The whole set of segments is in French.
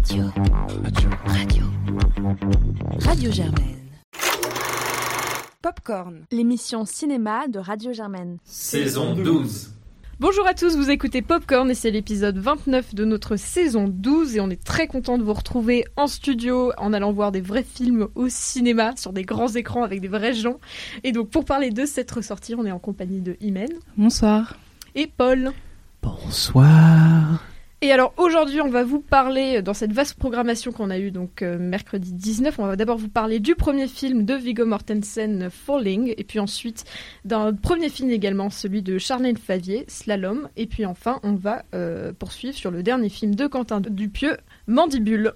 Radio. Radio. Radio. Radio Germaine. Popcorn, l'émission cinéma de Radio Germaine. Saison 12. Bonjour à tous, vous écoutez Popcorn et c'est l'épisode 29 de notre saison 12 et on est très content de vous retrouver en studio en allant voir des vrais films au cinéma sur des grands écrans avec des vrais gens. Et donc pour parler de cette ressortie, on est en compagnie de Imen. Bonsoir. Et Paul. Bonsoir. Et alors aujourd'hui, on va vous parler euh, dans cette vaste programmation qu'on a eue donc euh, mercredi 19. On va d'abord vous parler du premier film de Viggo Mortensen, Falling, et puis ensuite d'un premier film également, celui de Charlène Favier, Slalom, et puis enfin on va euh, poursuivre sur le dernier film de Quentin Dupieux, Mandibule.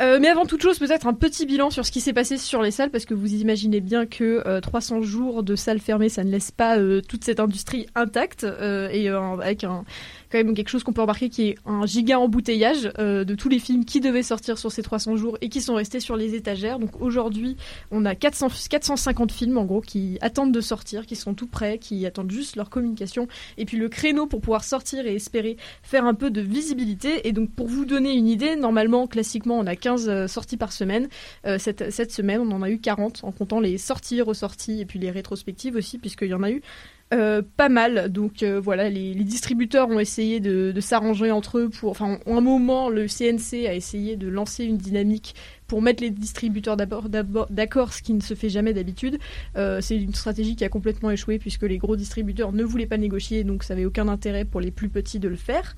Euh, mais avant toute chose, peut-être un petit bilan sur ce qui s'est passé sur les salles, parce que vous imaginez bien que 300 jours de salles fermées, ça ne laisse pas toute cette industrie intacte, et avec un, quand même quelque chose qu'on peut remarquer qui est un giga embouteillage euh, de tous les films qui devaient sortir sur ces 300 jours et qui sont restés sur les étagères. Donc aujourd'hui, on a 400, 450 films en gros qui attendent de sortir, qui sont tout prêts, qui attendent juste leur communication et puis le créneau pour pouvoir sortir et espérer faire un peu de visibilité. Et donc pour vous donner une idée, normalement, classiquement, on a 15 euh, sorties par semaine. Euh, cette, cette semaine, on en a eu 40 en comptant les sorties, ressorties et puis les rétrospectives aussi, puisqu'il y en a eu euh, pas mal. Donc euh, voilà, les, distributeurs ont essayé de, s'arranger entre eux pour. Enfin, un moment, le CNC a essayé de lancer une dynamique pour mettre les distributeurs d'accord, ce qui ne se fait jamais d'habitude. Euh, c'est une stratégie qui a complètement échoué puisque les gros distributeurs ne voulaient pas négocier, donc ça n'avait aucun intérêt pour les plus petits de le faire.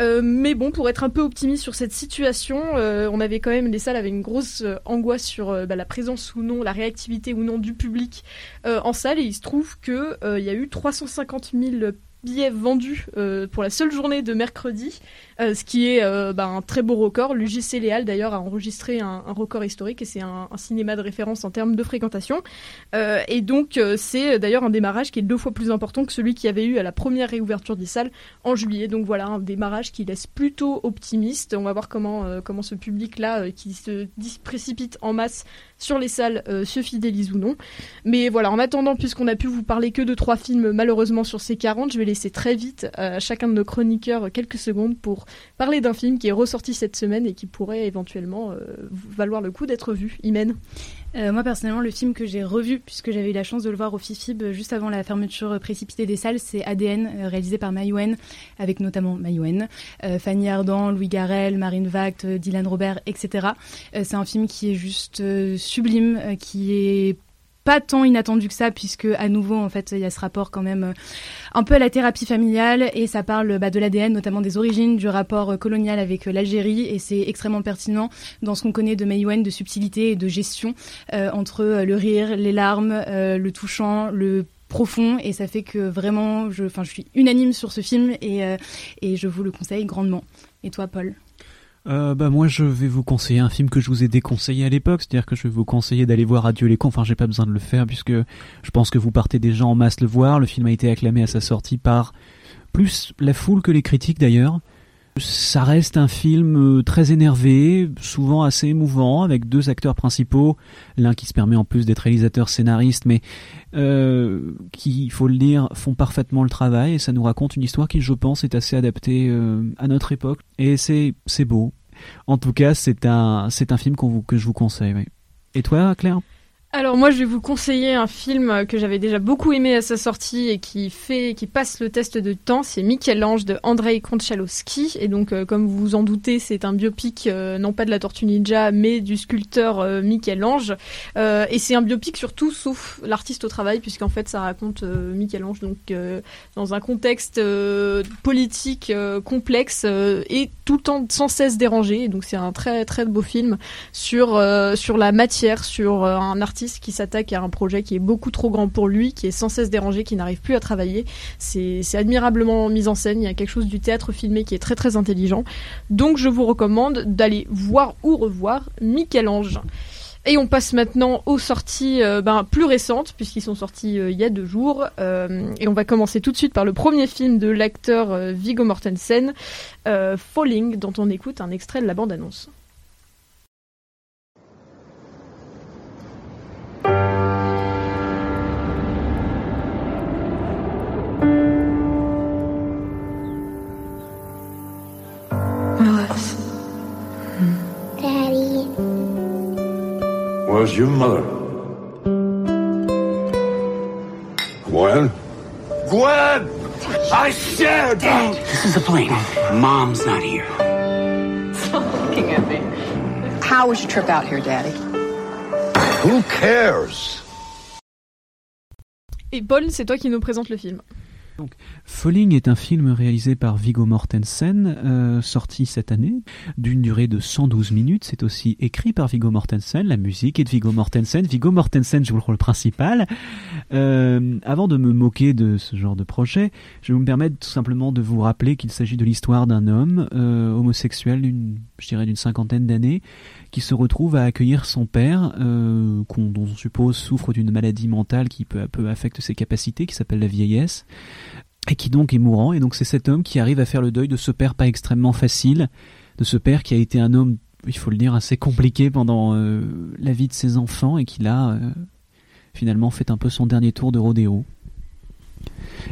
Euh, mais bon, pour être un peu optimiste sur cette situation, euh, on avait quand même les salles avaient une grosse euh, angoisse sur bah, la présence ou non, la réactivité ou non du public en salle. Et il se trouve que il y a eu 350 000 billets vendus pour la seule journée de mercredi. Euh, ce qui est euh, bah, un très beau record. L'UGC Léal d'ailleurs a enregistré un, record historique et c'est un, cinéma de référence en termes de fréquentation. Euh, et donc c'est d'ailleurs un démarrage qui est deux fois plus important que celui qui avait eu à la première réouverture des salles en juillet. Donc voilà un démarrage qui laisse plutôt optimiste. On va voir comment comment ce public-là qui se précipite en masse sur les salles se fidélise ou non. Mais voilà, en attendant, puisqu'on a pu vous parler que de trois films malheureusement sur ces 40, je vais laisser très vite à chacun de nos chroniqueurs quelques secondes pour parler d'un film qui est ressorti cette semaine et qui pourrait éventuellement euh, valoir le coup d'être vu. Imen euh, moi personnellement, le film que j'ai revu, puisque j'avais eu la chance de le voir au FIFIB euh, juste avant la fermeture précipitée des salles, c'est ADN, réalisé par Mayouen, avec notamment Mayouen, Fanny Ardant, Louis Garrel, Marine Vact, Dylan Robert, etc. c'est un film qui est juste sublime, qui est pas tant inattendu que ça puisque à nouveau en fait il y a ce rapport quand même euh, un peu à la thérapie familiale et ça parle bah, de l'ADN notamment des origines du rapport euh, colonial avec euh, l'Algérie et c'est extrêmement pertinent dans ce qu'on connaît de Maïwen de subtilité et de gestion entre le rire, les larmes, le touchant, le profond et ça fait que vraiment je, je suis unanime sur ce film et, et je vous le conseille grandement. Et toi Paul? Euh, bah moi je vais vous conseiller un film que je vous ai déconseillé à l'époque, c'est-à-dire que je vais vous conseiller d'aller voir Adieu les cons, enfin j'ai pas besoin de le faire puisque je pense que vous partez déjà en masse le voir, le film a été acclamé à sa sortie par plus la foule que les critiques d'ailleurs. Ça reste un film euh, très énervé, souvent assez émouvant, avec deux acteurs principaux, l'un qui se permet en plus d'être réalisateur scénariste, mais euh, qui, il faut le dire, font parfaitement le travail, et ça nous raconte une histoire qui, je pense, est assez adaptée euh, à notre époque, et c'est beau. En tout cas, c'est un un film qu'on que je vous conseille. Oui. Et toi, Claire? Alors moi je vais vous conseiller un film que j'avais déjà beaucoup aimé à sa sortie et qui fait qui passe le test de temps, c'est Michel-Ange de Andrei Konchalowski. Et donc euh, comme vous vous en doutez, c'est un biopic euh, non pas de la Tortue Ninja mais du sculpteur euh, Michel-Ange. Et c'est un biopic sur tout sauf l'artiste au travail puisqu'en fait ça raconte Michel-Ange donc dans un contexte politique complexe et tout le temps sans cesse dérangé. Donc c'est un très très beau film sur sur la matière, sur un artiste qui s'attaque à un projet qui est beaucoup trop grand pour lui, qui est sans cesse dérangé, qui n'arrive plus à travailler. C'est admirablement mis en scène. Il y a quelque chose du théâtre filmé qui est très très intelligent. Donc je vous recommande d'aller voir ou revoir Michel-Ange. Et on passe maintenant aux sorties euh, ben, plus récentes, puisqu'ils sont sortis euh, il y a deux jours. Euh, et on va commencer tout de suite par le premier film de l'acteur Viggo Mortensen, Falling, dont on écoute un extrait de la bande-annonce. How's your mother? Gwen? Gwen! I said! This is the plane. Mom's not here. looking at me. How was your trip out here, Daddy? Who cares? Et Paul, c'est toi qui nous présente le film. Falling est un film réalisé par Viggo Mortensen, euh, sorti cette année, d'une durée de 112 minutes. C'est aussi écrit par Viggo Mortensen, la musique est de Viggo Mortensen. Viggo Mortensen joue le rôle principal. Euh, avant de me moquer de ce genre de projet, je vais me permettre tout simplement de vous rappeler qu'il s'agit de l'histoire d'un homme euh, homosexuel, d'une, je dirais d'une cinquantaine d'années, qui se retrouve à accueillir son père, dont on suppose souffre d'une maladie mentale qui peu à peu affecte ses capacités, qui s'appelle la vieillesse et qui donc est mourant. Et donc c'est cet homme qui arrive à faire le deuil de ce père pas extrêmement facile, de ce père qui a été un homme, il faut le dire, assez compliqué pendant euh, la vie de ses enfants et qui là euh, finalement fait un peu son dernier tour de rodéo.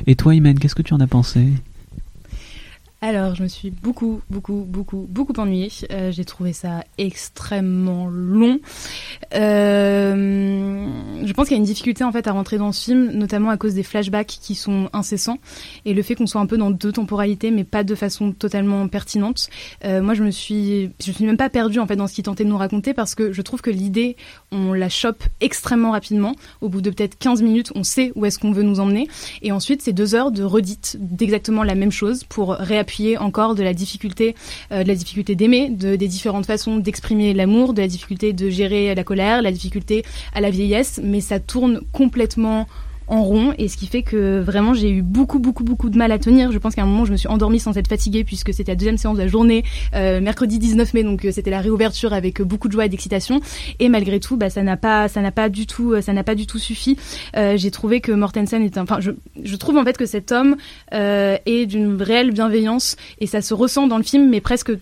Et toi, Imen, qu'est-ce que tu en as pensé? Alors, je me suis beaucoup, beaucoup, beaucoup, beaucoup ennuyée. Euh, J'ai trouvé ça extrêmement long. Euh, je pense qu'il y a une difficulté en fait à rentrer dans ce film, notamment à cause des flashbacks qui sont incessants et le fait qu'on soit un peu dans deux temporalités, mais pas de façon totalement pertinente. Euh, moi, je me suis, je suis même pas perdue en fait dans ce qu'il tentait de nous raconter parce que je trouve que l'idée, on la chope extrêmement rapidement. Au bout de peut-être 15 minutes, on sait où est-ce qu'on veut nous emmener. Et ensuite, c'est deux heures de redite d'exactement la même chose pour réappuyer encore de la difficulté, euh, de la difficulté d'aimer, de, des différentes façons d'exprimer l'amour, de la difficulté de gérer la colère, la difficulté à la vieillesse, mais ça tourne complètement en rond et ce qui fait que vraiment j'ai eu beaucoup beaucoup beaucoup de mal à tenir. Je pense qu'à un moment je me suis endormie sans être fatiguée puisque c'était la deuxième séance de la journée, euh, mercredi 19 mai donc euh, c'était la réouverture avec euh, beaucoup de joie et d'excitation et malgré tout bah ça n'a pas ça n'a pas du tout ça n'a pas du tout suffi. J'ai trouvé que Mortensen est un, enfin je, je trouve en fait que cet homme est d'une réelle bienveillance et ça se ressent dans le film mais presque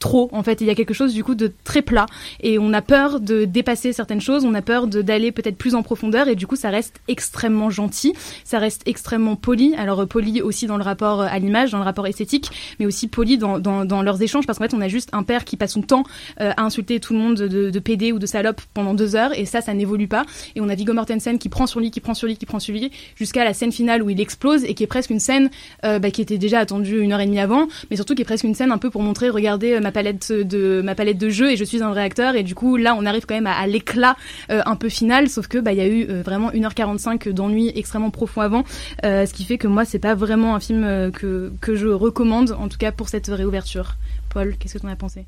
trop en fait. Il y a quelque chose du coup de très plat. Et on a peur de dépasser certaines choses. On a peur d'aller peut-être plus en profondeur. Et du coup ça reste extrêmement gentil. Ça reste extrêmement poli. Alors euh, poli aussi dans le rapport euh, à l'image dans le rapport esthétique mais aussi poli dans, dans, leurs échanges. Parce qu'en fait on a juste un père qui passe son temps euh, à insulter tout le monde de, de PD ou de salope pendant deux heures. Et ça ça n'évolue pas. Et on a Viggo Mortensen qui prend sur lui qui prend sur lui qui prend sur lui jusqu'à la scène finale où il explose et qui est presque une scène bah, qui était déjà attendue une heure et demie avant mais surtout qui est presque une scène un peu pour montrer regardez palette de ma palette de jeux et je suis un vrai acteur et du coup là on arrive quand même à, l'éclat euh, un peu final sauf que bah il y a eu euh, vraiment 1h45 d'ennui extrêmement profond avant euh, ce qui fait que moi c'est pas vraiment un film euh, que que je recommande en tout cas pour cette réouverture. Paul, qu'est-ce que tu en as pensé?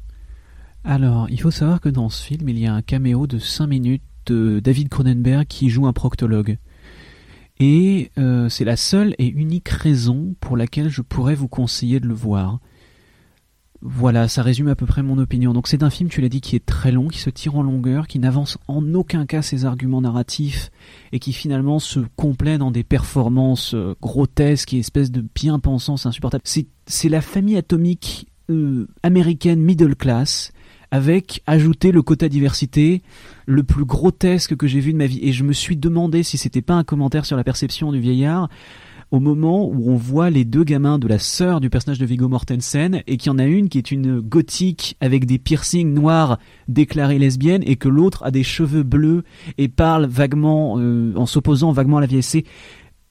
Alors, il faut savoir que dans ce film, il y a un caméo de 5 minutes de David Cronenberg qui joue un proctologue. Et c'est la seule et unique raison pour laquelle je pourrais vous conseiller de le voir. Voilà, ça résume à peu près mon opinion. Donc c'est un film, tu l'as dit, qui est très long, qui se tire en longueur, qui n'avance en aucun cas ses arguments narratifs et qui finalement se complaît dans des performances euh, grotesques et espèces de bien-pensance insupportables. C'est, c'est la famille atomique euh, américaine middle class avec ajouté le quota diversité le plus grotesque que j'ai vu de ma vie. Et je me suis demandé si c'était pas un commentaire sur la perception du vieillard au moment où on voit les deux gamins de la sœur du personnage de Viggo Mortensen et qu'il y en a une qui est une gothique avec des piercings noirs déclarée lesbienne et que l'autre a des cheveux bleus et parle vaguement euh, en s'opposant vaguement à la vieillesse. C'est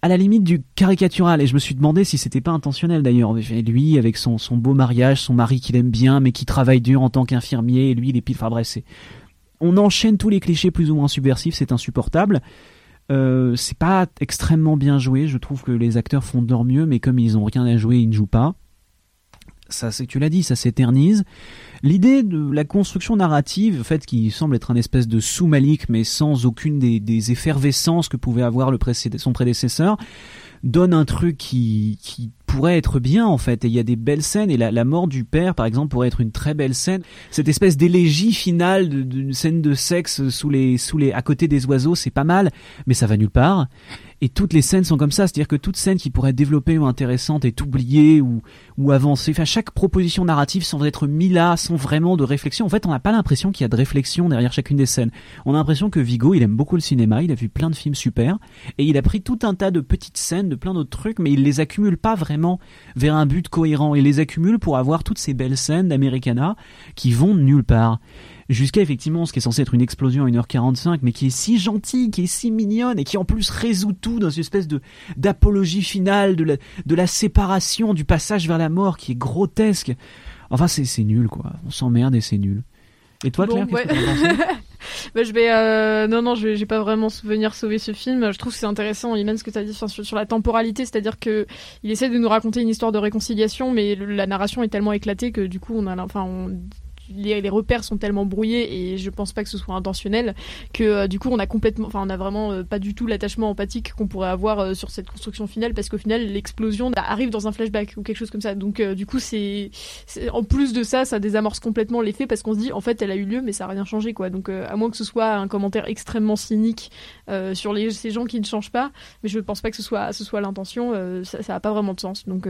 à la limite du caricatural et je me suis demandé si c'était pas intentionnel d'ailleurs. Lui avec son, son beau mariage, son mari qu'il aime bien mais qui travaille dur en tant qu'infirmier et lui il est pile. On enchaîne tous les clichés plus ou moins subversifs, c'est insupportable. Euh, c'est pas extrêmement bien joué. Je trouve que les acteurs font de leur mieux, mais comme ils ont rien à jouer, ils ne jouent pas. Ça, c'est tu l'as dit, ça s'éternise. L'idée de la construction narrative, en fait, qui semble être un espèce de sous-malik, mais sans aucune des, effervescences que pouvait avoir le son prédécesseur, donne un truc qui, qui pourrait être bien en fait. Et il y a des belles scènes. Et la, mort du père par exemple pourrait être une très belle scène. Cette espèce d'élégie finale d'une scène de sexe sous les sous les à côté des oiseaux c'est pas mal. Mais ça va nulle part. Et toutes les scènes sont comme ça. C'est-à-dire que toute scène qui pourrait être développée ou intéressante est oubliée ou ou avancée enfin chaque proposition narrative sans être mise là sans vraiment de réflexion. En fait on n'a pas l'impression qu'il y a de réflexion derrière chacune des scènes. On a l'impression que Vigo il aime beaucoup le cinéma. Il a vu plein de films super. Et il a pris tout un tas de petites scènes, de plein d'autres trucs, mais il les accumule pas vraiment vers un but cohérent. Il les accumule pour avoir toutes ces belles scènes d'Americana qui vont de nulle part. jusqu'à effectivement ce qui est censé être une explosion à 1h45, mais qui est si gentille, qui est si mignonne, et qui en plus résout tout dans une espèce d'apologie finale de la, de la séparation, du passage vers la mort, qui est grotesque. Enfin, c'est nul, quoi. On s'emmerde et c'est nul. Et toi, Claire, que bah, je vais euh, non non je vais, pas vraiment venir sauver ce film. Je trouve que c'est intéressant Iman ce que tu as dit sur, sur, la temporalité c'est-à-dire que il essaie de nous raconter une histoire de réconciliation mais la narration est tellement éclatée que du coup on a enfin on les, repères sont tellement brouillés et je pense pas que ce soit intentionnel que euh, du coup on a complètement, enfin on a vraiment euh, pas du tout l'attachement empathique qu'on pourrait avoir euh, sur cette construction finale parce qu'au final l'explosion arrive dans un flashback ou quelque chose comme ça. Donc du coup c'est, en plus de ça, ça désamorce complètement l'effet parce qu'on se dit en fait elle a eu lieu mais ça a rien changé quoi. Donc à moins que ce soit un commentaire extrêmement cynique sur les, ces gens qui ne changent pas, mais je pense pas que ce soit ce soit l'intention. ça, ça a pas vraiment de sens. Donc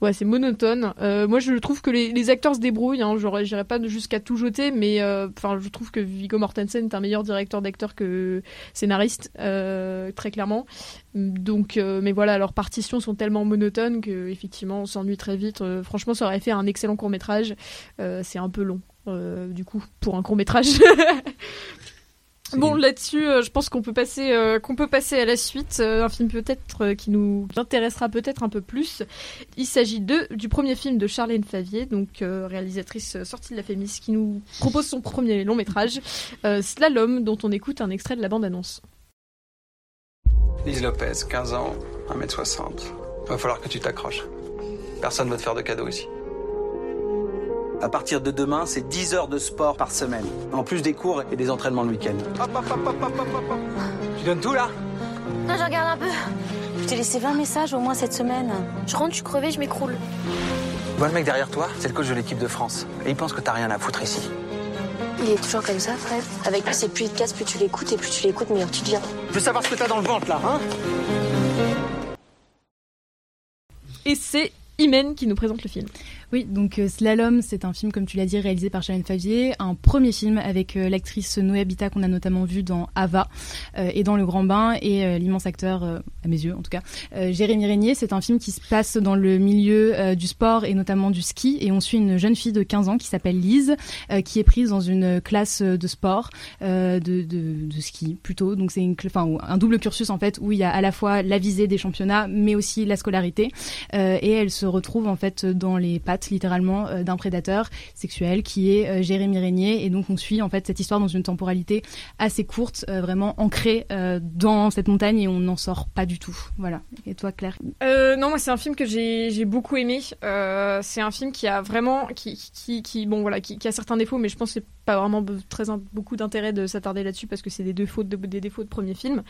ouais c'est monotone. moi je trouve que les, acteurs se débrouillent. Hein, pas jusqu'à tout jeter, mais euh, enfin, je trouve que Viggo Mortensen est un meilleur directeur d'acteur que scénariste, euh, très clairement. Donc, euh, mais voilà, leurs partitions sont tellement monotones que effectivement, on s'ennuie très vite. franchement, ça aurait fait un excellent court métrage. c'est un peu long, du coup, pour un court métrage. Bon, là-dessus, euh, je pense qu'on peut passer, euh, qu'on peut passer à la suite. Euh, un film peut-être qui nous intéressera peut-être un peu plus. Il s'agit de du premier film de Charlène Favier, donc réalisatrice sortie de la Fémis, qui nous propose son premier long métrage, Slalom, dont on écoute un extrait de la bande-annonce. Lise Lopez, 15 ans, 1m60. Va falloir que tu t'accroches. Personne ne va te faire de cadeaux ici. À partir de demain, c'est 10 heures de sport par semaine, en plus des cours et des entraînements le week-end. tu donnes tout là? Non, je regarde un peu. Je t'ai laissé 20 messages au moins cette semaine. Je rentre, je suis crevée, je m'écroule. Vois le mec derrière toi, c'est le coach de l'équipe de France. Et il pense que t'as rien à foutre ici. Il est toujours comme ça, Fred. Avec plus c'est plus il te casse, plus tu l'écoutes, et plus tu l'écoutes, meilleur tu deviens. Je veux savoir ce que t'as dans le ventre là, hein? Et c'est Imen qui nous présente le film. Oui, donc euh, Slalom, c'est un film, comme tu l'as dit, réalisé par Charlène Favier, un premier film avec euh, l'actrice Noé Habitat qu'on a notamment vu dans Ava euh, et dans Le Grand Bain, et l'immense acteur, à mes yeux en tout cas, Jérémy Régnier. C'est un film qui se passe dans le milieu du sport et notamment du ski, et on suit une jeune fille de 15 ans qui s'appelle Lise, qui est prise dans une classe de sport, de, ski plutôt. Donc c'est un double cursus en fait où il y a à la fois la visée des championnats, mais aussi la scolarité, et elle se retrouve en fait dans les littéralement euh, d'un prédateur sexuel qui est euh, Jérémy Régnier et donc on suit en fait cette histoire dans une temporalité assez courte, euh, vraiment ancrée dans cette montagne et on n'en sort pas du tout. Voilà. Et toi Claire? Non, moi c'est un film que j'ai beaucoup aimé. c'est un film qui a vraiment qui, qui, qui bon voilà qui, a certains défauts, mais je pense que pas vraiment très beaucoup d'intérêt de s'attarder là-dessus parce que c'est des défauts de, des défauts premier film,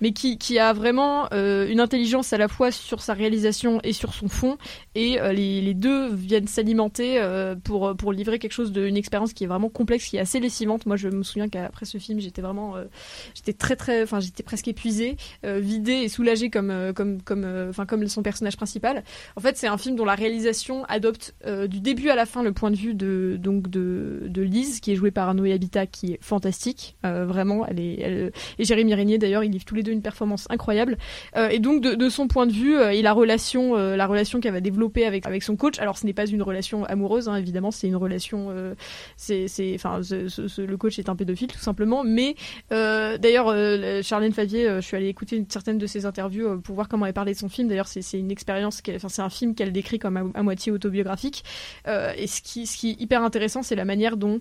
mais qui, a vraiment une intelligence à la fois sur sa réalisation et sur son fond et les, les deux viennent s'alimenter euh, pour, pour livrer quelque chose d'une expérience qui est vraiment complexe, qui est assez lessivante. Moi, je me souviens qu'après ce film, j'étais vraiment, euh, j'étais très très, enfin, j'étais presque épuisée, euh, vidée et soulagée comme comme comme, enfin comme son personnage principal. En fait, c'est un film dont la réalisation adopte du début à la fin le point de vue de donc de, de Lise, qui est par Noé Habitat, qui est fantastique, vraiment. Elle est, et Jérémy Régnier d'ailleurs, ils livrent tous les deux une performance incroyable. et donc de, son point de vue et la relation, la relation qu'elle va développer avec avec son coach. Alors, ce n'est pas une relation amoureuse, hein, évidemment, c'est une relation. Euh, c'est, enfin, le coach est un pédophile tout simplement. Mais euh, d'ailleurs, euh, Charlène Favier, je suis allée écouter une certaine de ses interviews pour voir comment elle parlait de son film. D'ailleurs, c'est, une expérience, enfin, c'est un film qu'elle décrit comme à, moitié autobiographique. et ce qui, ce qui est hyper intéressant, c'est la manière dont,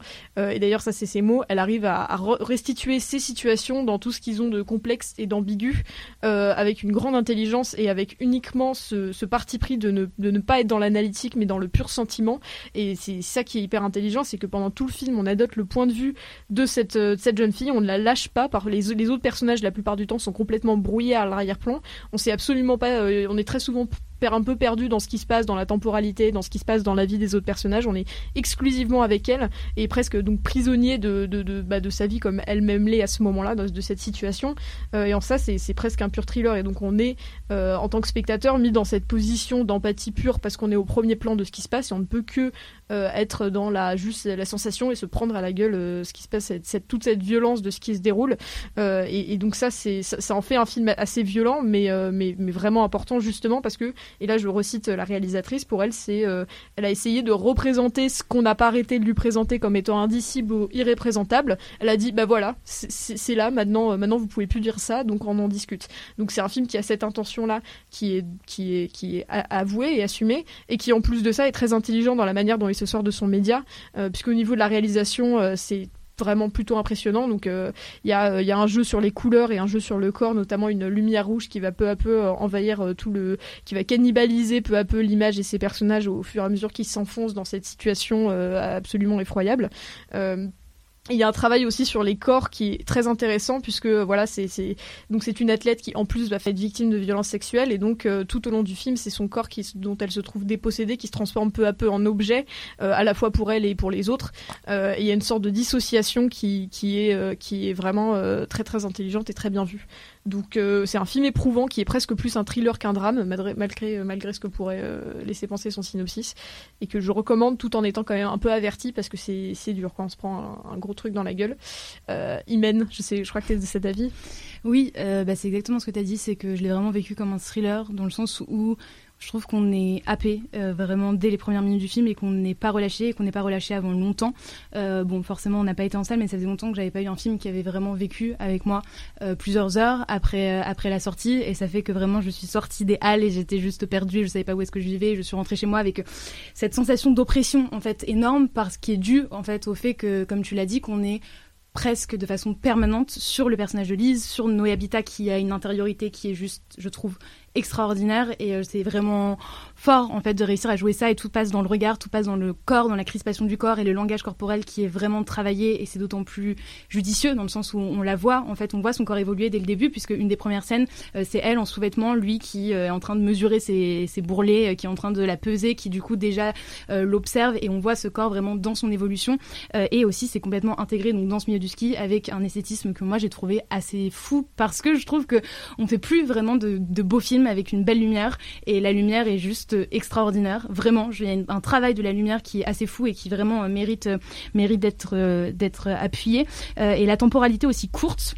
et d'ailleurs, ça c'est ses mots, elle arrive à, restituer ces situations dans tout ce qu'ils ont de complexe et d'ambigu, avec une grande intelligence et avec uniquement ce, parti pris de ne, pas être dans l'analytique, mais dans le pur sentiment. Et c'est ça qui est hyper intelligent, c'est que pendant tout le film, on adopte le point de vue de cette, euh, jeune fille, on ne la lâche pas. Par les, les autres personnages, la plupart du temps, sont complètement brouillés à l'arrière-plan. On sait absolument pas, euh, on est très souvent un peu perdu dans ce qui se passe dans la temporalité, dans ce qui se passe dans la vie des autres personnages. On est exclusivement avec elle et presque donc prisonnier de, de, de, bah, de sa vie comme elle-même l'est à ce moment-là, de, cette situation. Euh, et en ça, c'est presque un pur thriller. Et donc on est, en tant que spectateur, mis dans cette position d'empathie pure parce qu'on est au premier plan de ce qui se passe et on ne peut que être dans la juste la sensation et se prendre à la gueule ce qui se passe, cette, toute cette violence de ce qui se déroule. Et, donc ça, c'est ça, en fait un film assez violent, mais, mais, mais vraiment important justement parce que, et là je recite la réalisatrice, pour elle, c'est elle a essayé de représenter ce qu'on n'a pas arrêté de lui présenter comme étant indicible ou irréprésentable. Elle a dit, bah voilà, c'est là, maintenant, maintenant vous pouvez plus dire ça, donc on en discute. Donc c'est un film qui a cette intention-là, qui est, qui, est, qui est avouée et assumée, et qui en plus de ça est très intelligent dans la manière dont il sort de son média, euh, puisqu'au niveau de la réalisation, euh, c'est vraiment plutôt impressionnant. Donc euh, il y, a, y, a, un jeu sur les couleurs et un jeu sur le corps, notamment une lumière rouge qui va peu à peu envahir tout le, qui va cannibaliser peu à peu l'image et ses personnages au fur et à mesure qu'ils s'enfoncent dans cette situation absolument effroyable il y a un travail aussi sur les corps qui est très intéressant puisque voilà c'est donc c'est une athlète qui en plus va faire victime de violences sexuelles et donc euh, tout au long du film c'est son corps dont elle se trouve dépossédée qui se transforme peu à peu en objet euh, à la fois pour elle et pour les autres. Euh, il y a une sorte de dissociation qui qui est qui est vraiment très très intelligente et très bien vue donc euh, c'est un film éprouvant qui est presque plus un thriller qu'un drame, malgré, euh, malgré, ce que pourrait euh, laisser penser son synopsis, et que je recommande tout en étant quand même un peu averti parce que c'est dur quand on se prend un, gros truc dans la gueule. Imen, je, sais, je crois que tu de cet avis. Oui, bah, c'est exactement ce que tu as dit, c'est que je l'ai vraiment vécu comme un thriller, dans le sens où je trouve qu'on est happé euh, vraiment dès les premières minutes du film et qu'on n'est pas relâché et qu'on n'est pas relâché avant longtemps. Euh, bon, forcément, on n'a pas été en salle, mais ça faisait longtemps que j'avais pas eu un film qui avait vraiment vécu avec moi euh, plusieurs heures après après la sortie et ça fait que vraiment je suis sortie des halles et j'étais juste perdue, je savais pas où est-ce que je vivais, je suis rentrée chez moi avec cette sensation d'oppression en fait énorme parce qui est due en fait au fait que comme tu l'as dit qu'on est presque de façon permanente sur le personnage de Lise, sur Noé Habitat qui a une intériorité qui est juste, je trouve, extraordinaire. Et euh, c'est vraiment fort en fait de réussir à jouer ça et tout passe dans le regard, tout passe dans le corps, dans la crispation du corps et le langage corporel qui est vraiment travaillé et c'est d'autant plus judicieux dans le sens où on la voit en fait, on voit son corps évoluer dès le début puisque une des premières scènes euh, c'est elle en sous-vêtements, lui qui euh, est en train de mesurer ses, ses bourrelets, qui est en train de la peser, qui du coup déjà l'observe et on voit ce corps vraiment dans son évolution et aussi c'est complètement intégré donc dans ce milieu du ski avec un esthétisme que moi j'ai trouvé assez fou parce que je trouve que on fait plus vraiment de, de beaux films avec une belle lumière et la lumière est juste extraordinaire. Vraiment, il y a un travail de la lumière qui est assez fou et qui vraiment euh, mérite, euh, mérite d'être euh, d'être appuyé. et la temporalité aussi courte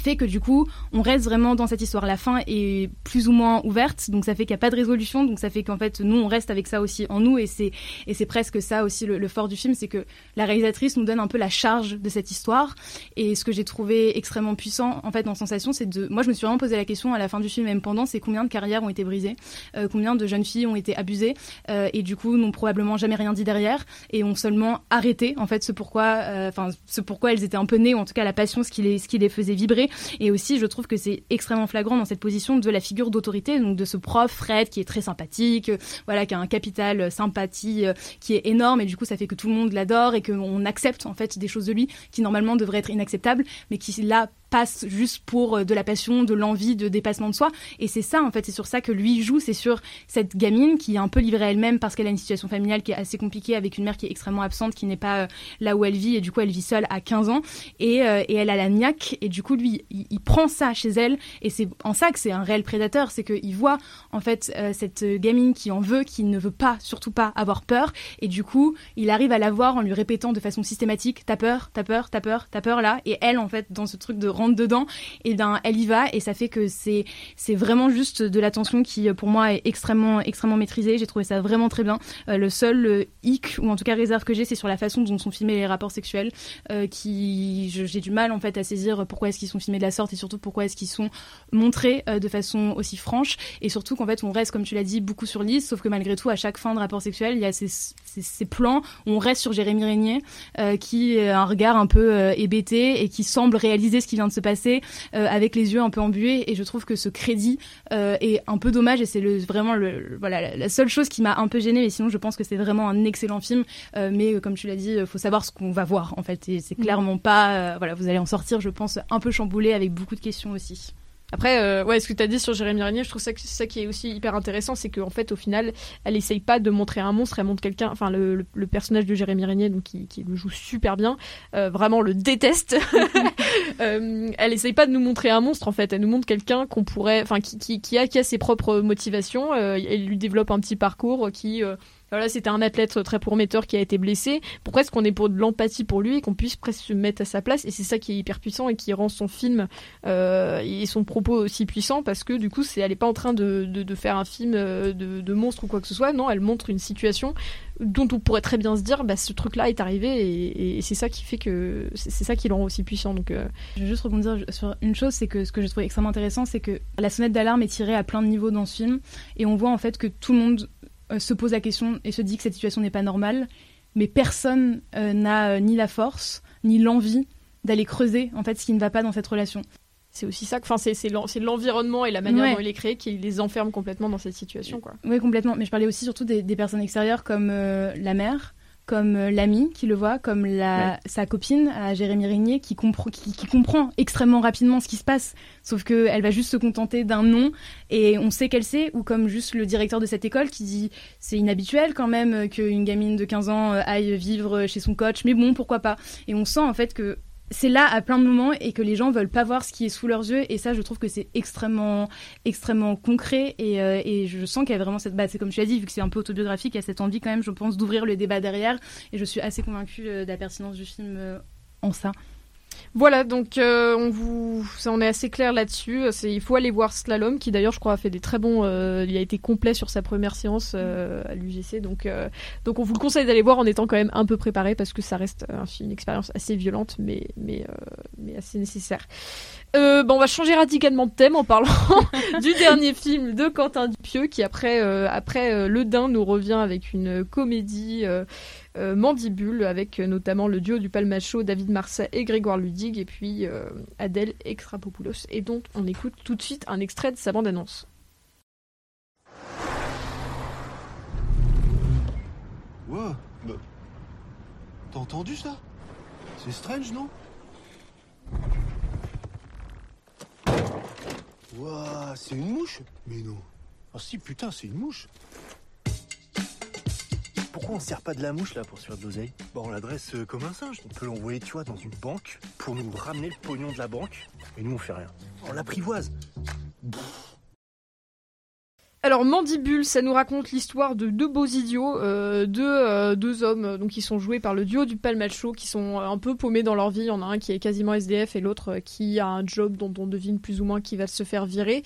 fait que du coup on reste vraiment dans cette histoire la fin est plus ou moins ouverte. Donc ça fait qu'il n'y a pas de résolution. Donc ça fait qu'en fait nous on reste avec ça aussi en nous. Et c'est et c'est presque ça aussi le, fort du film c'est que la réalisatrice nous donne un peu la charge de cette histoire. Et ce que j'ai trouvé extrêmement puissant en fait dans Sensation c'est de moi je me suis vraiment posé la question à la fin du film même pendant c'est combien de carrières ont été brisées euh, combien de jeunes filles ont été abusées euh, et du coup n'ont probablement jamais rien dit derrière et ont seulement arrêté en fait ce pourquoi euh, ce pourquoi elles étaient un peu nées ou en tout cas la passion ce qui les ce qui les faisait vibrer et aussi, je trouve que c'est extrêmement flagrant dans cette position de la figure d'autorité, donc de ce prof Fred qui est très sympathique, euh, voilà, qui a un capital euh, sympathie euh, qui est énorme et du coup ça fait que tout le monde l'adore et qu'on accepte en fait des choses de lui qui normalement devraient être inacceptables, mais qui là juste pour euh, de la passion, de l'envie, de dépassement de soi. Et c'est ça, en fait, c'est sur ça que lui joue, c'est sur cette gamine qui est un peu livrée à elle-même parce qu'elle a une situation familiale qui est assez compliquée avec une mère qui est extrêmement absente, qui n'est pas euh, là où elle vit, et du coup, elle vit seule à 15 ans, et, euh, et elle a la niaque, et du coup, lui, il, prend ça chez elle, et c'est en ça que c'est un réel prédateur, c'est qu'il voit, en fait, cette gamine qui en veut, qui ne veut pas, surtout pas, avoir peur, et du coup, il arrive à la voir en lui répétant de façon systématique, t'as peur, t'as peur, t'as peur, t'as peur là, et elle, en fait, dans ce truc de dedans et ben elle y va et ça fait que c'est c'est vraiment juste de l'attention qui pour moi est extrêmement extrêmement maîtrisée. J'ai trouvé ça vraiment très bien. Euh, le seul euh, hic ou en tout cas réserve que j'ai c'est sur la façon dont sont filmés les rapports sexuels euh, qui j'ai du mal en fait à saisir pourquoi est-ce qu'ils sont filmés de la sorte et surtout pourquoi est-ce qu'ils sont montrés de façon aussi franche et surtout qu'en fait on reste comme tu l'as dit beaucoup sur Lise sauf que malgré tout à chaque fin de rapport sexuel il y a ces, ces, plans. Où on reste sur Jérémy Régnier qui a un regard un peu hébété et qui semble réaliser ce qui vient de se passer euh, avec les yeux un peu embués. Et je trouve que ce crédit euh, est un peu dommage et c'est le, vraiment le, voilà la seule chose qui m'a un peu gênée. Mais sinon je pense que c'est vraiment un excellent film. Euh, mais comme tu l'as dit il faut savoir ce qu'on va voir en fait. Et c'est mm. clairement pas voilà vous allez en sortir je pense un peu chamboulé avec beaucoup de questions aussi. Après, euh, ouais, ce que tu as dit sur Jérémy Régnier, je trouve ça que ça qui est aussi hyper intéressant, c'est qu'en fait, au final, elle essaye pas de montrer un monstre, elle montre quelqu'un, enfin, le, personnage de Jérémy Régnier, donc qui, le joue super bien, euh, vraiment le déteste. euh, elle essaye pas de nous montrer un monstre, en fait, elle nous montre quelqu'un qu'on pourrait, enfin, qui, qui, a, qui a ses propres motivations, euh, elle lui développe un petit parcours qui voilà, c'était un athlète très prometteur qui a été blessé. Pourquoi est-ce qu'on est pour de l'empathie pour lui et qu'on puisse presque se mettre à sa place? Et c'est ça qui est hyper puissant et qui rend son film euh, et son propos aussi puissant parce que du coup, elle est pas en train de, faire un film de, de monstre ou quoi que ce soit. Non, elle montre une situation dont on pourrait très bien se dire bah, ce truc là est arrivé et, c'est ça qui fait que c'est ça qui le rend aussi puissant donc euh. je veux juste rebondir sur une chose c'est que ce que je trouve extrêmement intéressant c'est que la sonnette d'alarme est tirée à plein de niveaux dans ce film et on voit en fait que tout le monde euh, se pose la question et se dit que cette situation n'est pas normale, mais personne euh, n'a euh, ni la force ni l'envie d'aller creuser en fait ce qui ne va pas dans cette relation. C'est aussi ça, enfin c'est l'environnement et la manière dont il est créé qui les enferme complètement dans cette situation quoi. Oui complètement, mais je parlais aussi surtout des, personnes extérieures comme la mère, comme euh, l'ami qui le voit, comme la, sa copine à Jérémy Régnier qui, comprend qui, comprend extrêmement rapidement ce qui se passe, sauf qu'elle va juste se contenter d'un nom et on sait qu'elle sait, ou comme juste le directeur de cette école qui dit c'est inhabituel quand même qu'une gamine de 15 ans euh, aille vivre chez son coach, mais bon pourquoi pas. Et on sent en fait que c'est là à plein de moments et que les gens veulent pas voir ce qui est sous leurs yeux. Et ça je trouve que c'est extrêmement extrêmement concret. Et, euh, je sens qu'il y a vraiment cette bah, c'est comme tu as dit vu que c'est un peu autobiographique il y a cette envie quand même je pense d'ouvrir le débat derrière. Et je suis assez convaincue euh, de la pertinence du film euh, en ça voilà, donc euh, on vous, ça, on est assez clair là-dessus. C'est, il faut aller voir Slalom, qui d'ailleurs je crois a fait des très bons. Euh, il a été complet sur sa première séance euh, à l'UGC, donc donc on vous le conseille d'aller voir en étant quand même un peu préparé parce que ça reste une expérience assez violente, mais mais mais assez nécessaire. bon, on va changer radicalement de thème en parlant du dernier film de Quentin Dupieux, qui après après Le Dain nous revient avec une comédie. Euh, Mandibule, avec euh, notamment le duo du Palmacho, David Marsay et Grégoire Ludig, et puis euh, Adèle Extrapopoulos, et dont on écoute tout de suite un extrait de sa bande-annonce. Wow, bah, t'as entendu ça? C'est strange, non? Wow, c'est une mouche! Mais non. Ah si, putain, c'est une mouche pourquoi on ne sert pas de la mouche là pour se faire de l'oseille Bon, on l'adresse euh, comme un singe. On peut l'envoyer, tu vois, dans une banque pour nous ramener le pognon de la banque. Et nous, on fait rien. On l'apprivoise. Alors Mandibule, ça nous raconte l'histoire de deux beaux idiots, euh, deux, euh, deux hommes donc qui sont joués par le duo du Palmacho, qui sont un peu paumés dans leur vie. Il y en a un qui est quasiment SDF et l'autre qui a un job dont on devine plus ou moins qui va se faire virer.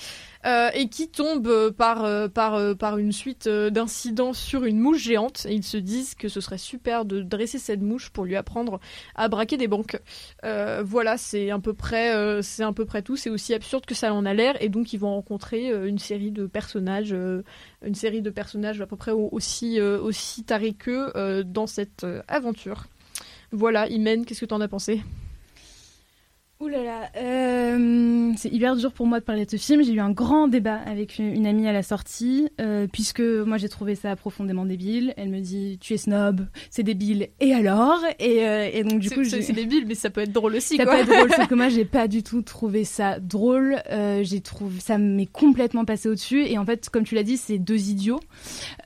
Euh, et qui tombe euh, par, euh, par, par une suite d'incidents sur une mouche géante. Et ils se disent que ce serait super de dresser cette mouche pour lui apprendre à braquer des banques. voilà, c'est à peu près, c'est à peu près tout. C'est aussi absurde que ça en a l'air. Et donc ils vont rencontrer une série de personnages, une série de personnages à peu près aussi, aussi tarés qu'eux dans cette aventure. Voilà, Imen, qu'est-ce que tu en as pensé? Ouh là là, euh, c'est hyper dur pour moi de parler de ce film. J'ai eu un grand débat avec une, amie à la sortie, euh, puisque moi j'ai trouvé ça profondément débile. Elle me dit tu es snob, c'est débile. Et alors? Et, euh, et, donc du coup c'est débile, mais ça peut être drôle aussi. Ça peut être drôle, sauf que moi j'ai pas du tout trouvé ça drôle. Euh, j'ai trouvé ça m'est complètement passé au-dessus. Et en fait, comme tu l'as dit, c'est deux idiots.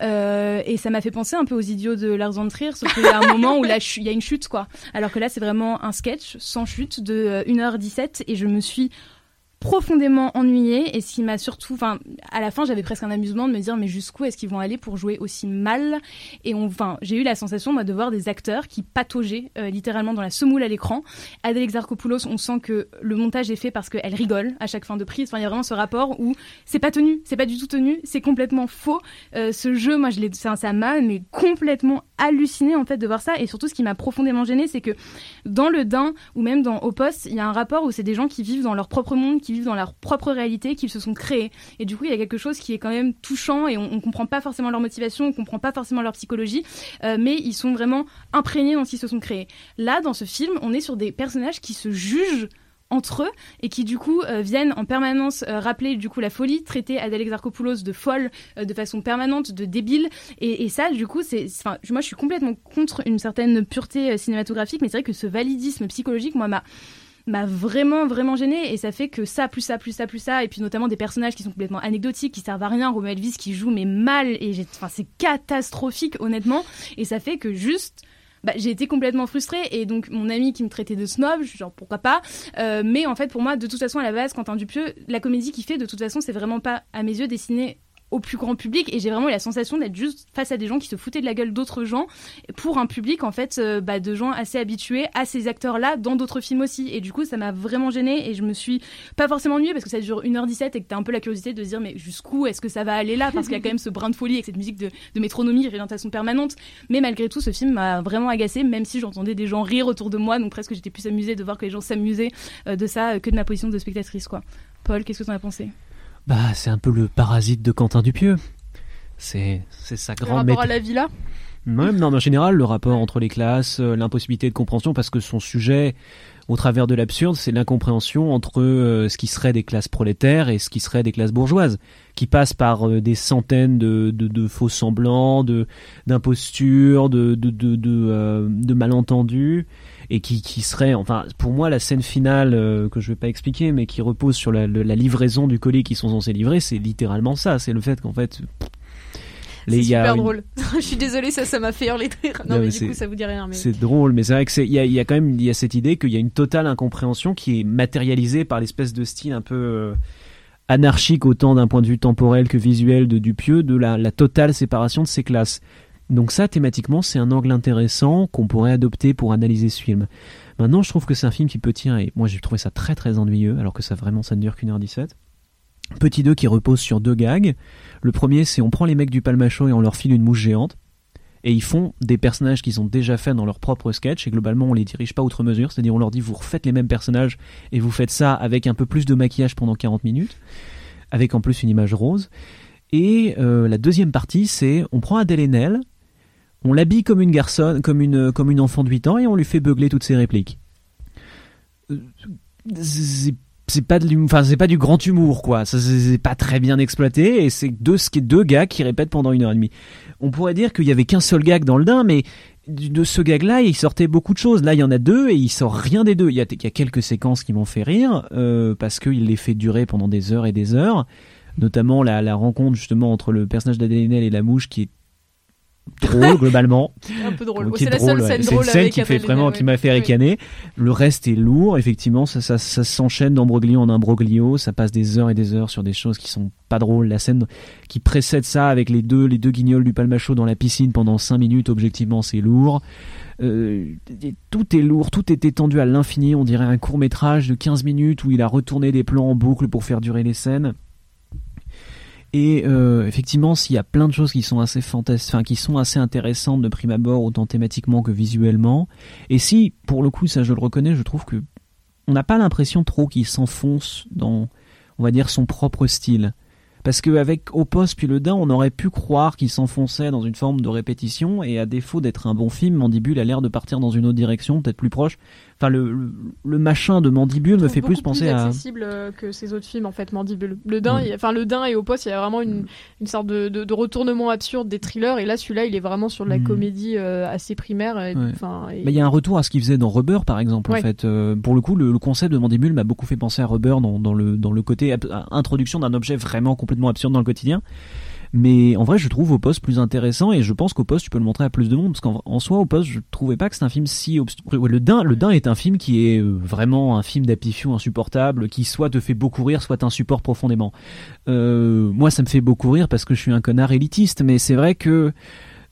Et ça m'a fait penser un peu aux idiots de Lars von Trier, sauf qu'il y a un moment où il y a une chute quoi. Alors que là c'est vraiment un sketch sans chute de une 17 et je me suis profondément ennuyée. Et ce qui m'a surtout enfin à la fin j'avais presque un amusement de me dire mais jusqu'où est-ce qu'ils vont aller pour jouer aussi mal? Et enfin j'ai eu la sensation moi de voir des acteurs qui pataugeaient euh, littéralement dans la semoule à l'écran. Adèle Exarchopoulos on sent que le montage est fait parce qu'elle rigole à chaque fin de prise. Enfin il y a vraiment ce rapport où c'est pas tenu c'est pas du tout tenu c'est complètement faux. Euh, ce jeu moi je l'ai ça m'a mais complètement halluciné en fait de voir ça et surtout ce qui m'a profondément gêné c'est que dans le Dain ou même dans Opos il y a un rapport où c'est des gens qui vivent dans leur propre monde qui vivent dans leur propre réalité, qu'ils se sont créés. Et du coup, il y a quelque chose qui est quand même touchant et on, on comprend pas forcément leur motivation, on comprend pas forcément leur psychologie, euh, mais ils sont vraiment imprégnés dans ce qu'ils se sont créés. Là, dans ce film, on est sur des personnages qui se jugent entre eux et qui du coup euh, viennent en permanence euh, rappeler du coup la folie, traiter Adèle Exarchopoulos de folle de façon permanente, de débile. Et, ça du coup c'est enfin moi je suis complètement contre une certaine pureté cinématographique mais c'est vrai que ce validisme psychologique moi m'a m'a vraiment vraiment gêné et ça fait que ça plus ça plus ça plus ça. Et puis notamment des personnages qui sont complètement anecdotiques qui servent à rien. Romeo Elvis qui joue mais mal. Et enfin c'est catastrophique honnêtement. Et ça fait que juste bah, j'ai été complètement frustrée et donc mon ami qui me traitait de snob, je suis genre pourquoi pas. Euh, mais en fait pour moi de toute façon à la base Quentin Dupieux, la comédie qu'il fait de toute façon c'est vraiment pas à mes yeux dessiné au plus grand public et j'ai vraiment eu la sensation d'être juste face à des gens qui se foutaient de la gueule d'autres gens pour un public en fait euh, bah, de gens assez habitués à ces acteurs-là dans d'autres films aussi. Et du coup, ça m'a vraiment gênée et je me suis pas forcément ennuyée parce que ça dure 1h17 et que t'as un peu la curiosité de se dire mais jusqu'où est-ce que ça va aller là? Parce qu'il y a quand même ce brin de folie avec cette musique de, de métronomie, réorientation permanente. Mais malgré tout, ce film m'a vraiment agacé même si j'entendais des gens rire autour de moi, donc presque j'étais plus amusée de voir que les gens s'amusaient euh, de ça que de ma position de spectatrice quoi. Paul, qu'est-ce que t'en as pensé? Bah, c'est un peu le parasite de Quentin Dupieux. C'est c'est sa grande rapport à la villa Même non, mais en général, le rapport entre les classes, euh, l'impossibilité de compréhension, parce que son sujet, au travers de l'absurde, c'est l'incompréhension entre euh, ce qui serait des classes prolétaires et ce qui serait des classes bourgeoises, qui passe par euh, des centaines de, de, de faux semblants, de d'impostures, de de de, de, euh, de malentendus, et qui qui serait, enfin, pour moi, la scène finale euh, que je vais pas expliquer, mais qui repose sur la, livraison du colis qu'ils sont censés livrer, c'est littéralement ça. C'est le fait qu'en fait C'est super une- drôle. je suis désolée, ça, ça m'a fait hurler de rire. Non, Non, mais, mais du coup, ça vous dit rien. Mais... C'est drôle, mais c'est vrai que c'est il y a, y a quand même y a cette idée qu'il y a une totale incompréhension qui est matérialisée par l'espèce de style un peu euh, anarchique autant d'un point de vue temporel que visuel de Dupieux de la, la totale séparation de ces classes. Donc ça thématiquement c'est un angle intéressant qu'on pourrait adopter pour analyser ce film. Maintenant je trouve que c'est un film qui peut tenir et moi j'ai trouvé ça très très ennuyeux alors que ça vraiment ça ne dure qu'une heure 17. Petit 2 qui repose sur deux gags. Le premier c'est on prend les mecs du Palmacho et on leur file une mouche géante et ils font des personnages qu'ils ont déjà fait dans leur propre sketch et globalement on les dirige pas outre mesure, c'est-à-dire on leur dit vous refaites les mêmes personnages et vous faites ça avec un peu plus de maquillage pendant 40 minutes, avec en plus une image rose. Et euh, la deuxième partie c'est on prend Adèle Haenel, on l'habille comme une garçonne, comme une, comme une enfant de 8 ans et on lui fait beugler toutes ses répliques. Euh, C'est pas enfin pas du grand humour quoi ça c'est pas très bien exploité et c'est deux ce qui deux gars qui répètent pendant une heure et demie on pourrait dire qu'il y avait qu'un seul gag dans le din, mais de ce gag-là, il sortait beaucoup de choses. Là, il y en a deux et il sort rien des deux. Il y a, quelques séquences qui m'ont fait rire euh, parce qu'il les fait durer pendant des heures et des heures, notamment la, la rencontre justement entre le personnage d'Adèle et la mouche qui est drôle globalement. Un peu drôle. Est c'est la drôle, seule ouais. scène C'est drôle scène qui fait vraiment qui m'a fait ricaner. Le reste est lourd, effectivement, ça, ça, ça s'enchaîne d'embroglio en imbroglio, ça passe des heures et des heures sur des choses qui sont pas drôles. La scène qui précède ça avec les deux les deux guignols du palmacho dans la piscine pendant 5 minutes, objectivement, c'est lourd. Euh, tout est lourd, tout est étendu à l'infini, on dirait un court métrage de 15 minutes où il a retourné des plans en boucle pour faire durer les scènes. Et euh, effectivement, s'il y a plein de choses qui sont assez fantastiques, enfin qui sont assez intéressantes de prime abord, autant thématiquement que visuellement. Et si, pour le coup, ça je le reconnais, je trouve que on n'a pas l'impression trop qu'il s'enfonce dans, on va dire, son propre style. Parce qu'avec Opos puis Le Dain, on aurait pu croire qu'il s'enfonçait dans une forme de répétition, et à défaut d'être un bon film, Mandibule a l'air de partir dans une autre direction, peut-être plus proche. Enfin, le, le, le machin de Mandibule me fait plus penser à... accessible euh, que ces autres films en fait Mandibule. Le Dain, Ouais. enfin le Dain et Au poste, il y a vraiment une, une sorte de, de, de retournement absurde des thrillers et là celui-là il est vraiment sur de la Mm. comédie euh, assez primaire. et- Ouais. enfin, et- Mais il y a un retour à ce qu'il faisait dans Rubber, par exemple. Ouais. En fait, Euh, pour le coup, le, le concept de Mandibule m'a beaucoup fait penser à Rubber dans, dans le dans le côté introduction d'un objet vraiment complètement absurde dans le quotidien. Mais en vrai, je trouve au poste plus intéressant et je pense qu'au poste tu peux le montrer à plus de monde parce qu'en en soi au poste je trouvais pas que c'est un film si obscur. Le Dain, le Dain est un film qui est euh, vraiment un film d'apifion insupportable qui soit te fait beaucoup rire, soit t'insupporte profondément. Euh, moi, ça me fait beaucoup rire parce que je suis un connard élitiste, mais c'est vrai que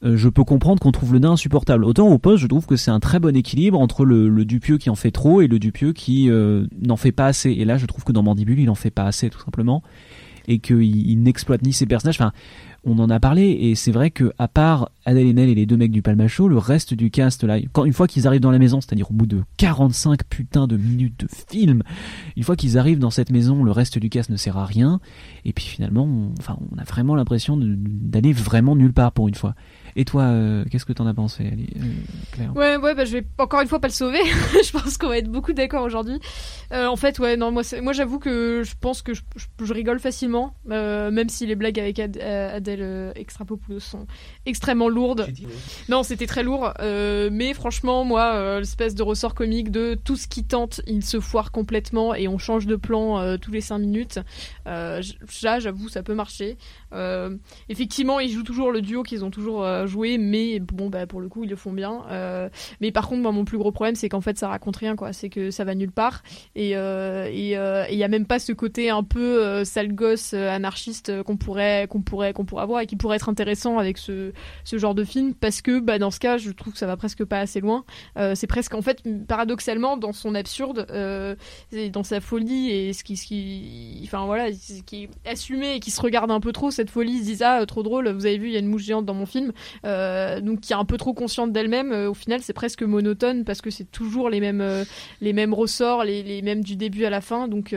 euh, je peux comprendre qu'on trouve le nain insupportable. Autant au poste, je trouve que c'est un très bon équilibre entre le, Dupieux qui en fait trop et le Dupieux qui n'en fait pas assez. Et là, je trouve que dans Mandibule, il en fait pas assez, tout simplement, et qu'il il n'exploite ni ses personnages. On en a parlé, et c'est vrai que à part Adèle Haenel et les deux mecs du Palmacho, le reste du cast là, quand une fois qu'ils arrivent dans la maison, c'est-à-dire au bout de 45 putains de minutes de film, une fois qu'ils arrivent dans cette maison, le reste du cast ne sert à rien. Et puis finalement, on, enfin, on a vraiment l'impression d'aller vraiment nulle part pour une fois. Et toi, euh, qu'est-ce que t'en as pensé, euh, Claire? Ouais, ouais, bah, je vais encore une fois pas le sauver. je pense qu'on va être beaucoup d'accord aujourd'hui. Euh, en fait, ouais, non, moi, moi, j'avoue que je pense que je, je- rigole facilement, même si les blagues avec Ad, Adèle euh, Extrapopoulos sont extrêmement lourdes. Non, c'était très lourd, euh, mais franchement, moi, euh, l'espèce de ressort comique de tout ce qui tente, il se foire complètement et on change de plan euh, tous les 5 minutes. Euh, ça, j'avoue, ça peut marcher. Euh, effectivement, ils jouent toujours le duo qu'ils ont toujours euh, joué, mais bon, bah, pour le coup, ils le font bien. Euh, mais par contre, moi, mon plus gros problème, c'est qu'en fait, ça raconte rien, quoi. C'est que ça va nulle part. Et euh, et euh, et il y a même pas ce côté un peu euh, sale gosse euh, anarchiste euh, qu'on pourrait qu'on pourrait qu'on pourrait avoir et qui pourrait être intéressant avec ce ce genre de film parce que bah dans ce cas je trouve que ça va presque pas assez loin. Euh, c'est presque en fait paradoxalement dans son absurde euh, dans sa folie et ce qui ce qui enfin voilà qui est assumé et qui se regarde un peu trop cette folie ils se disent ah trop drôle vous avez vu il y a une mouche géante dans mon film. Euh, donc qui est un peu trop consciente d'elle-même au final c'est presque monotone parce que c'est toujours les mêmes les mêmes ressorts les, les mêmes du début à la fin. Donc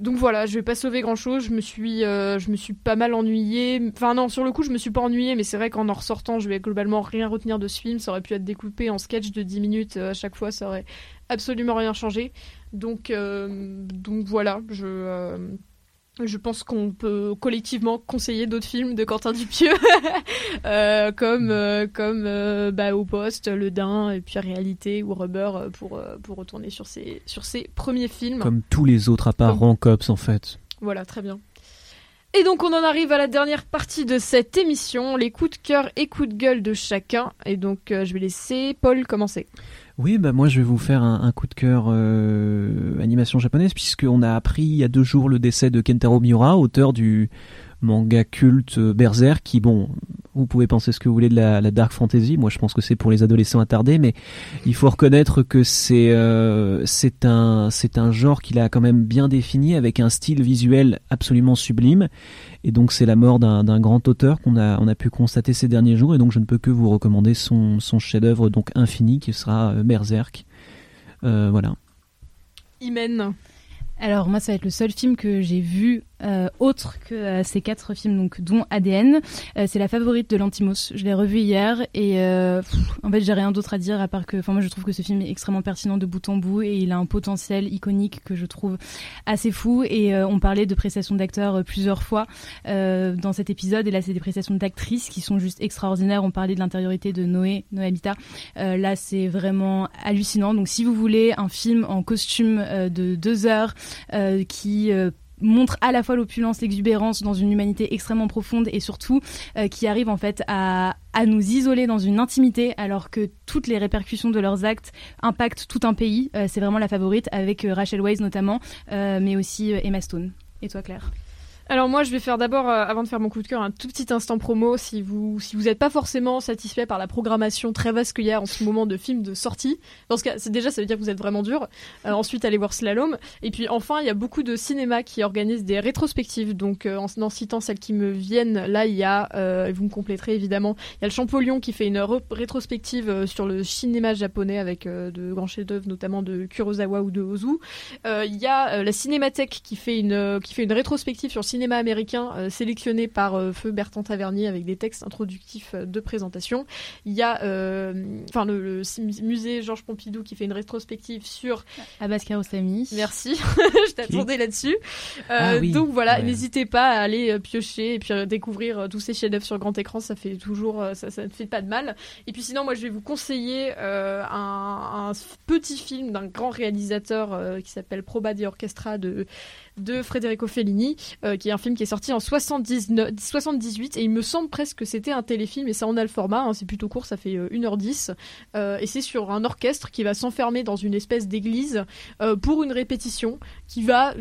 donc voilà, je vais pas sauver grand chose. Je me suis, euh, je me suis pas mal ennuyée. Enfin non, sur le coup, je me suis pas ennuyée, mais c'est vrai qu'en en ressortant, je vais globalement rien retenir de ce film. Ça aurait pu être découpé en sketch de 10 minutes euh, à chaque fois, ça aurait absolument rien changé. Donc, euh, donc voilà, je. Je pense qu'on peut collectivement conseiller d'autres films de Quentin Dupieux, euh, comme euh, comme euh, bah, Au Poste, Le Dain, et puis Réalité ou Rubber pour pour retourner sur ses sur ses premiers films. Comme tous les autres, à part Comme- Rancops, en fait. Voilà, très bien. Et donc on en arrive à la dernière partie de cette émission, les coups de cœur et coups de gueule de chacun. Et donc je vais laisser Paul commencer. Oui, bah moi je vais vous faire un, coup de cœur euh, animation japonaise puisqu'on a appris il y a deux jours le décès de Kentaro Miura, auteur du manga culte Berserk, qui bon, vous pouvez penser ce que vous voulez de la, la dark fantasy. Moi je pense que c'est pour les adolescents attardés, mais il faut reconnaître que c'est euh, c'est un c'est un genre qu'il a quand même bien défini avec un style visuel absolument sublime. Et donc c'est la mort d'un d'un grand auteur qu'on a on a pu constater ces derniers jours. Et donc je ne peux que vous recommander son son chef-d'œuvre donc infini qui sera euh, Berserk. Euh, voilà. Imen. Alors moi, ça va être le seul film que j'ai vu euh, autre que euh, ces quatre films, donc dont ADN. Euh, c'est la favorite de Lantimos. Je l'ai revu hier et en fait, j'ai rien d'autre à dire à part que, enfin moi, je trouve que ce film est extrêmement pertinent de bout en bout et il a un potentiel iconique que je trouve assez fou. Et on parlait de prestations d'acteurs plusieurs fois dans cet épisode et là, c'est des prestations d'actrices qui sont juste extraordinaires. On parlait de l'intériorité de Noé, Noé Habitat. Euh, là, c'est vraiment hallucinant. Donc, si vous voulez un film en costume de deux heures qui montre à la fois l'opulence, l'exubérance dans une humanité extrêmement profonde et surtout euh, qui arrive en fait à, à nous isoler dans une intimité alors que toutes les répercussions de leurs actes impactent tout un pays. Euh, c'est vraiment la favorite avec euh, Rachel Weisz notamment, mais aussi Emma Stone. Et toi Claire? Alors moi je vais faire d'abord, euh, avant de faire mon coup de cœur, un tout petit instant promo si vous si vous n'êtes pas forcément satisfait par la programmation très vaste qu'il y a en ce moment de films de sortie. Dans ce cas, déjà ça veut dire que vous êtes vraiment dur. Euh, ensuite allez voir Slalom. Et puis enfin il y a beaucoup de cinémas qui organisent des rétrospectives. Donc euh, en, citant celles qui me viennent, là il y a, et vous me compléterez évidemment, il y a le Champollion qui fait une rétrospective sur le cinéma japonais avec de grands chefs-d'œuvre notamment de Kurosawa ou de Ozu. Il y a la Cinémathèque qui fait une qui fait une rétrospective sur le cinéma américain euh, sélectionné par euh, feu Bertrand Tavernier avec des textes introductifs euh, de présentation. Il y a euh, enfin le, musée Georges Pompidou qui fait une rétrospective sur Abbas Kiarostami. Merci, je t'attendais là-dessus. Euh, Ah oui. Donc voilà, Ouais. n'hésitez pas à aller euh, piocher et puis euh, découvrir euh, tous ces chefs-d'œuvre sur grand écran, ça fait toujours, euh, ça, ça ne fait pas de mal. Et puis sinon, moi, je vais vous conseiller euh, un, un petit film d'un grand réalisateur euh, qui s'appelle Proba di Orchestra de de Federico Fellini, euh, qui est un film qui est sorti en 79, 78 et il me semble presque que c'était un téléfilm et ça en a le format, hein, c'est plutôt court, ça fait euh, 1h10 euh, et c'est sur un orchestre qui va s'enfermer dans une espèce d'église euh, pour une répétition qui va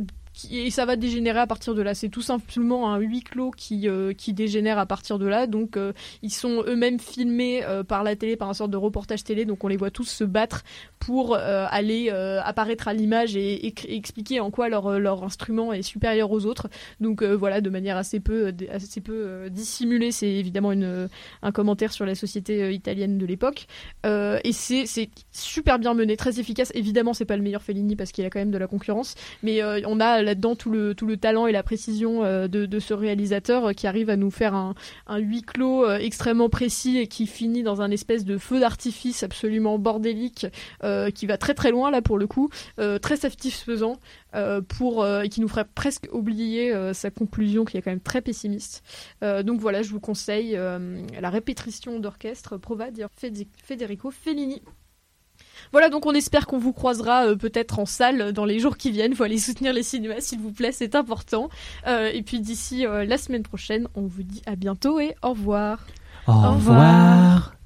et ça va dégénérer à partir de là. C'est tout simplement un huis clos qui, euh, qui dégénère à partir de là. Donc euh, ils sont eux-mêmes filmés euh, par la télé, par un sorte de reportage télé. Donc on les voit tous se battre pour aller apparaître à l'image et, expliquer en quoi leur, leur instrument est supérieur aux autres. Donc voilà, de manière assez peu, assez peu dissimulée. C'est évidemment une, un commentaire sur la société italienne de l'époque. Et c'est super bien mené, très efficace. Évidemment, c'est pas le meilleur Fellini parce qu'il a quand même de la concurrence, mais on a là-dedans tout le, tout le talent et la précision de, de, ce réalisateur qui arrive à nous faire un, un huis clos extrêmement précis et qui finit dans un espèce de feu d'artifice absolument bordélique qui va très très loin là pour le coup, très satisfaisant pour et qui nous ferait presque oublier sa conclusion qui est quand même très pessimiste. donc voilà, je vous conseille la répétition d'orchestre Prova di Federico Fellini. Voilà, donc on espère qu'on vous croisera euh, peut-être en salle dans les jours qui viennent. Faut aller soutenir les cinémas, s'il vous plaît, c'est important. Euh, et puis d'ici euh, la semaine prochaine, on vous dit à bientôt et au revoir. Au, revoir.